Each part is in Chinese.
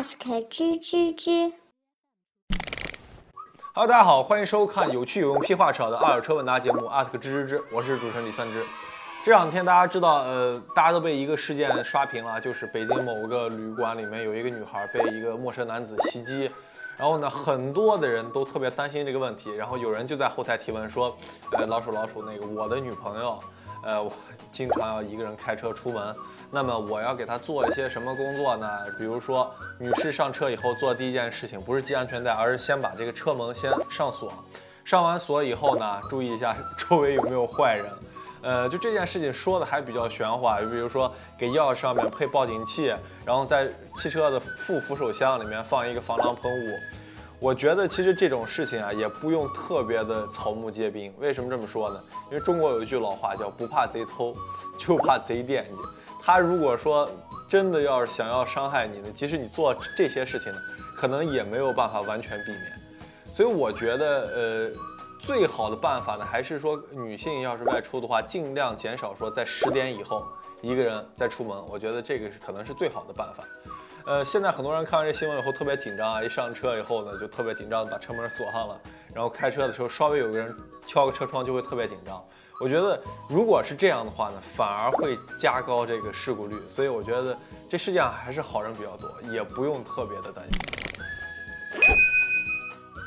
ask 吱吱吱。Hello，大家好，欢迎收看有趣有用、屁话少的二手车问答节目 Ask 吱吱吱，我是主持人李三枝。这两天大家知道，呃，大家都被一个事件刷屏了，就是北京某个旅馆里面有一个女孩被一个陌生男子袭击，然后呢，很多的人都特别担心这个问题，然后有人就在后台提问说，呃，老鼠老鼠，那个我的女朋友，呃，我 经常要一个人开车出门。那么我要给他做一些什么工作呢？比如说，女士上车以后做第一件事情不是系安全带，而是先把这个车门先上锁。上完锁以后呢，注意一下 周围有没有坏人。呃，就这件事情说的还比较玄乎，就比如说给钥匙上面配报警器，然后在汽车的副扶手箱里面放一个防狼喷雾。我觉得其实这种事情啊，也不用特别的草木皆兵。为什么这么说呢？因为中国有一句老话叫“不怕贼偷，就怕贼惦记”。他如果说真的要是想要伤害你呢，即使你做这些事情呢，可能也没有办法完全避免。所以我觉得，呃，最好的办法呢，还是说女性要是外出的话，尽量减少说在十点以后一个人再出门。我觉得这个是可能是最好的办法。呃，现在很多人看完这新闻以后特别紧张啊，一上车以后呢就特别紧张，把车门锁上了，然后开车的时候稍微有个人敲个车窗就会特别紧张。我觉得，如果是这样的话呢，反而会加高这个事故率。所以我觉得这世界上还是好人比较多，也不用特别的担心。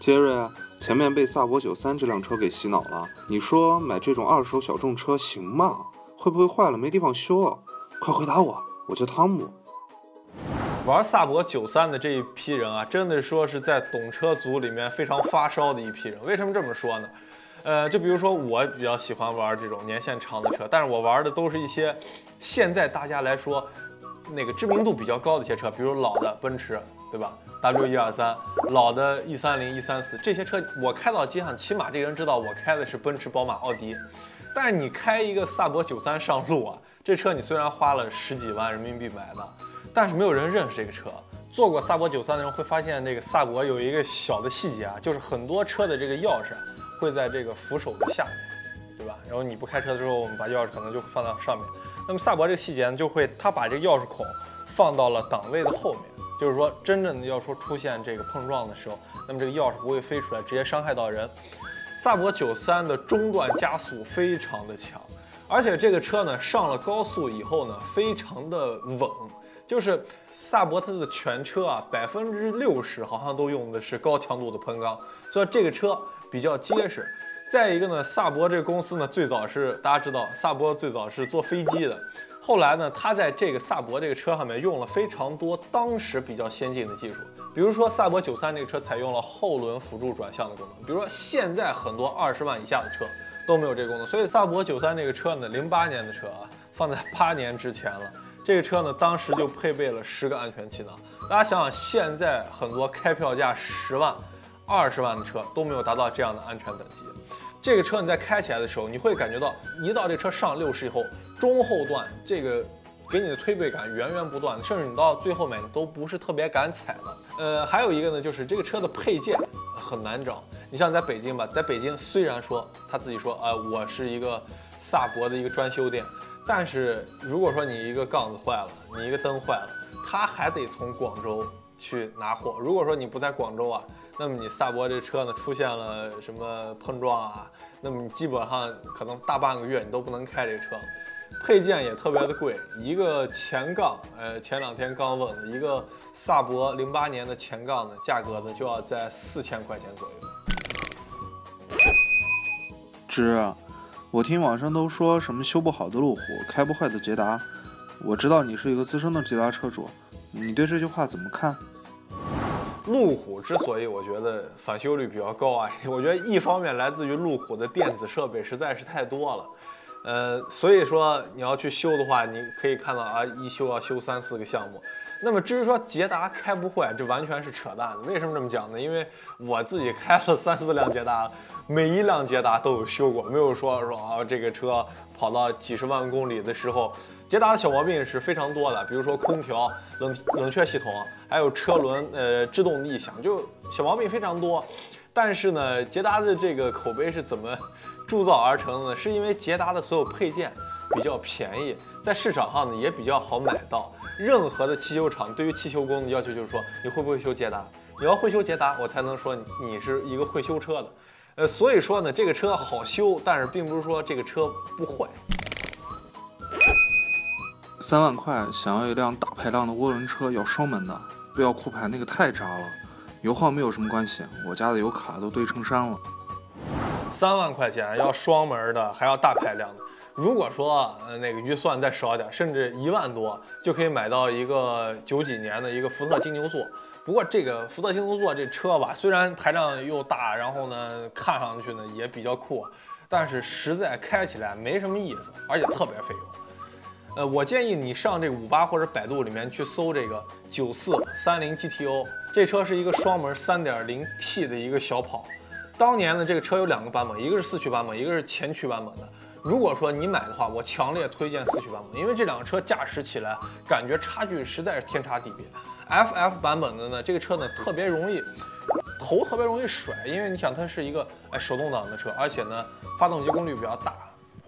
杰瑞啊，前面被萨博九三这辆车给洗脑了，你说买这种二手小众车行吗？会不会坏了没地方修？啊？快回答我，我叫汤姆。玩萨博九三的这一批人啊，真的说是在懂车族里面非常发烧的一批人。为什么这么说呢？呃，就比如说我比较喜欢玩这种年限长的车，但是我玩的都是一些现在大家来说那个知名度比较高的一些车，比如老的奔驰，对吧？W 一二三，老的 E 三零、E 三四这些车，我开到街上，起码这个人知道我开的是奔驰、宝马、奥迪。但是你开一个萨博九三上路啊，这车你虽然花了十几万人民币买的，但是没有人认识这个车。坐过萨博九三的人会发现，这个萨博有一个小的细节啊，就是很多车的这个钥匙。会在这个扶手的下面，对吧？然后你不开车的时候，我们把钥匙可能就放到上面。那么萨博这个细节呢，就会他把这个钥匙孔放到了档位的后面，就是说真正的要说出现这个碰撞的时候，那么这个钥匙不会飞出来，直接伤害到人。萨博九三的中段加速非常的强，而且这个车呢上了高速以后呢，非常的稳。就是萨博它的全车啊，百分之六十好像都用的是高强度的喷钢，所以这个车。比较结实，再一个呢，萨博这个公司呢，最早是大家知道，萨博最早是做飞机的，后来呢，它在这个萨博这个车上面用了非常多当时比较先进的技术，比如说萨博九三这个车采用了后轮辅助转向的功能，比如说现在很多二十万以下的车都没有这个功能，所以萨博九三这个车呢，零八年的车啊，放在八年之前了，这个车呢，当时就配备了十个安全气囊，大家想想，现在很多开票价十万。二十万的车都没有达到这样的安全等级，这个车你在开起来的时候，你会感觉到一到这车上六十以后，中后段这个给你的推背感源源不断的，甚至你到最后面你都不是特别敢踩了。呃，还有一个呢，就是这个车的配件很难找。你像在北京吧，在北京虽然说他自己说，呃，我是一个萨博的一个专修店，但是如果说你一个杠子坏了，你一个灯坏了，他还得从广州去拿货。如果说你不在广州啊。那么你萨博这车呢出现了什么碰撞啊？那么你基本上可能大半个月你都不能开这车，配件也特别的贵，一个前杠，呃，前两天刚问的一个萨博零八年的前杠呢，价格呢就要在四千块钱左右。芝，我听网上都说什么修不好的路虎，开不坏的捷达，我知道你是一个资深的捷达车主，你对这句话怎么看？路虎之所以我觉得返修率比较高啊，我觉得一方面来自于路虎的电子设备实在是太多了，呃，所以说你要去修的话，你可以看到啊，一修要修三四个项目。那么至于说捷达开不坏，这完全是扯淡的。为什么这么讲呢？因为我自己开了三四辆捷达，每一辆捷达都有修过，没有说说啊这个车跑到几十万公里的时候，捷达的小毛病是非常多的，比如说空调、冷冷却系统，还有车轮呃制动异响，就小毛病非常多。但是呢，捷达的这个口碑是怎么铸造而成的呢？是因为捷达的所有配件比较便宜，在市场上呢也比较好买到。任何的汽修厂对于汽修工的要求就是说，你会不会修捷达？你要会修捷达，我才能说你是一个会修车的。呃，所以说呢，这个车好修，但是并不是说这个车不坏。三万块想要一辆大排量的涡轮车，要双门的，不要酷派，那个太渣了。油耗没有什么关系，我家的油卡都堆成山了。三万块钱要双门的，还要大排量的。如果说呃那个预算再少点，甚至一万多就可以买到一个九几年的一个福特金牛座。不过这个福特金牛座这车吧，虽然排量又大，然后呢看上去呢也比较酷，但是实在开起来没什么意思，而且特别费油。呃，我建议你上这个五八或者百度里面去搜这个九四三零 GTO，这车是一个双门三点零 T 的一个小跑。当年呢，这个车有两个版本，一个是四驱版本，一个是前驱版本的。如果说你买的话，我强烈推荐四驱版本，因为这两个车驾驶起来感觉差距实在是天差地别。FF 版本的呢，这个车呢特别容易头特别容易甩，因为你想它是一个哎手动挡的车，而且呢发动机功率比较大，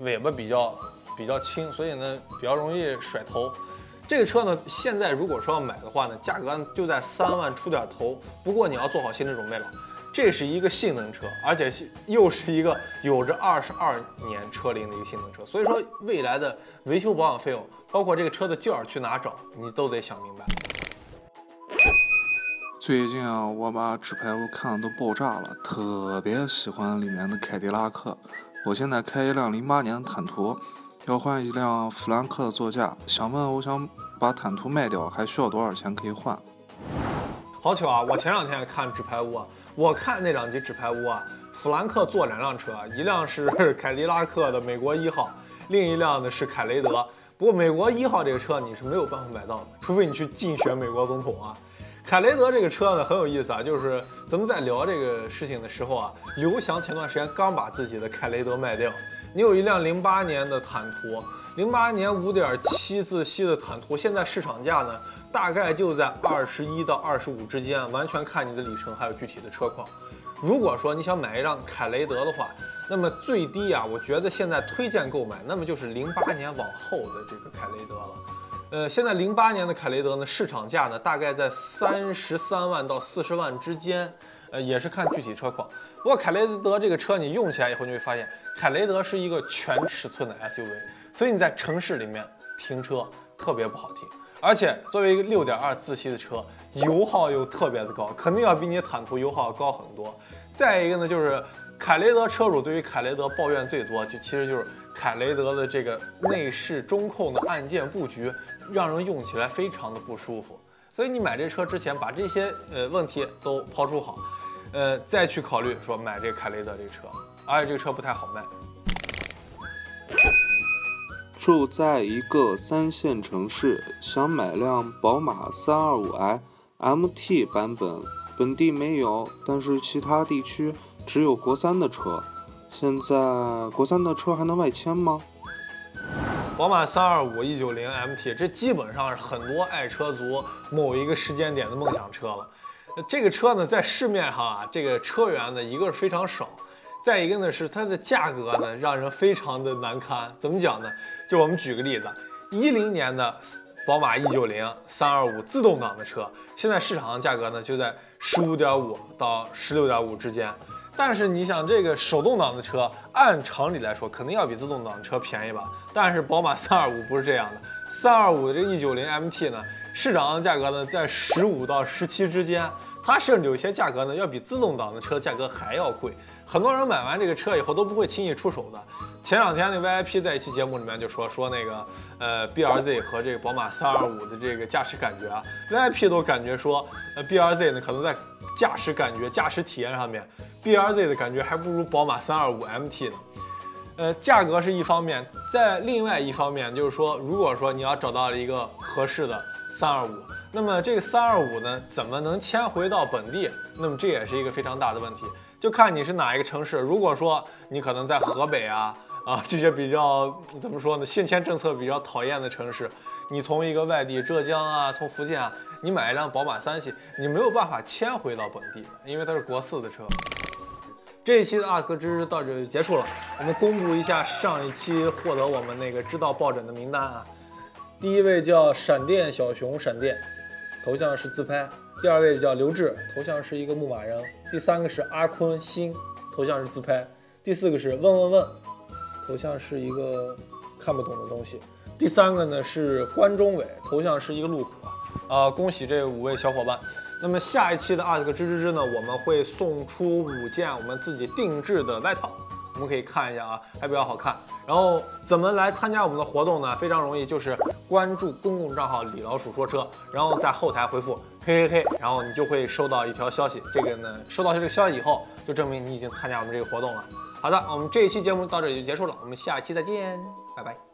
尾巴比较。比较轻，所以呢比较容易甩头。这个车呢，现在如果说要买的话呢，价格就在三万出点头。不过你要做好心理准备了，这是一个性能车，而且又是一个有着二十二年车龄的一个性能车。所以说未来的维修保养费用，包括这个车的件儿去哪找，你都得想明白。最近啊，我把纸牌屋看的都爆炸了，特别喜欢里面的凯迪拉克。我现在开一辆零八年的坦途。要换一辆弗兰克的座驾，想问，我想把坦途卖掉，还需要多少钱可以换？好巧啊！我前两天看纸牌屋啊，我看那两集纸牌屋啊，弗兰克坐两辆车，一辆是凯迪拉克的美国一号，另一辆呢是凯雷德。不过美国一号这个车你是没有办法买到的，除非你去竞选美国总统啊。凯雷德这个车呢很有意思啊，就是咱们在聊这个事情的时候啊，刘翔前段时间刚把自己的凯雷德卖掉。你有一辆零八年的坦途，零八年五点七自吸的坦途，现在市场价呢，大概就在二十一到二十五之间，完全看你的里程还有具体的车况。如果说你想买一辆凯雷德的话，那么最低啊，我觉得现在推荐购买，那么就是零八年往后的这个凯雷德了。呃，现在零八年的凯雷德呢，市场价呢，大概在三十三万到四十万之间，呃，也是看具体车况。不过凯雷德这个车你用起来以后，你会发现凯雷德是一个全尺寸的 SUV，所以你在城市里面停车特别不好停。而且作为一个六点二自吸的车，油耗又特别的高，肯定要比你坦途油耗高很多。再一个呢，就是凯雷德车主对于凯雷德抱怨最多，就其实就是凯雷德的这个内饰中控的按键布局，让人用起来非常的不舒服。所以你买这车之前，把这些呃问题都抛出好。呃，再去考虑说买这凯雷德这车，而且这个车不太好卖。住在一个三线城市，想买辆宝马 325i MT 版本，本地没有，但是其他地区只有国三的车。现在国三的车还能外迁吗？宝马325 190 MT，这基本上是很多爱车族某一个时间点的梦想车了。这个车呢，在市面上啊，这个车源呢，一个是非常少，再一个呢是它的价格呢，让人非常的难堪。怎么讲呢？就我们举个例子，一零年的宝马 E 九零三二五自动挡的车，现在市场上价格呢就在十五点五到十六点五之间。但是你想，这个手动挡的车，按常理来说，肯定要比自动挡车便宜吧？但是宝马三二五不是这样的，三二五的这 E 九零 MT 呢，市场上价格呢在十五到十七之间。它甚至有些价格呢，要比自动挡的车价格还要贵。很多人买完这个车以后都不会轻易出手的。前两天那 VIP 在一期节目里面就说说那个呃 BRZ 和这个宝马325的这个驾驶感觉啊，VIP 都感觉说呃 BRZ 呢可能在驾驶感觉、驾驶体验上面，BRZ 的感觉还不如宝马325 MT 呢。呃，价格是一方面，在另外一方面就是说，如果说你要找到了一个合适的325。那么这个三二五呢，怎么能迁回到本地？那么这也是一个非常大的问题，就看你是哪一个城市。如果说你可能在河北啊 啊这些比较怎么说呢，限迁政策比较讨厌的城市，你从一个外地浙江啊，从福建啊，你买一辆宝马三系，你没有办法迁回到本地，因为它是国四的车。这一期的 ask 知识到这就结束了，我们公布一下上一期获得我们那个知道抱枕的名单啊。第一位叫闪电小熊闪电，头像是自拍；第二位叫刘志，头像是一个牧马人；第三个是阿坤新，头像是自拍；第四个是问问问，头像是一个看不懂的东西；第三个呢是关中伟，头像是一个路虎。啊，恭喜这五位小伙伴！那么下一期的 ask 吱吱吱呢，我们会送出五件我们自己定制的外套，我们可以看一下啊，还比较好看。然后怎么来参加我们的活动呢？非常容易，就是关注公共账号李老鼠说车，然后在后台回复嘿嘿嘿，然后你就会收到一条消息。这个呢，收到这个消息以后，就证明你已经参加我们这个活动了。好的，我们这一期节目到这里就结束了，我们下期再见，拜拜。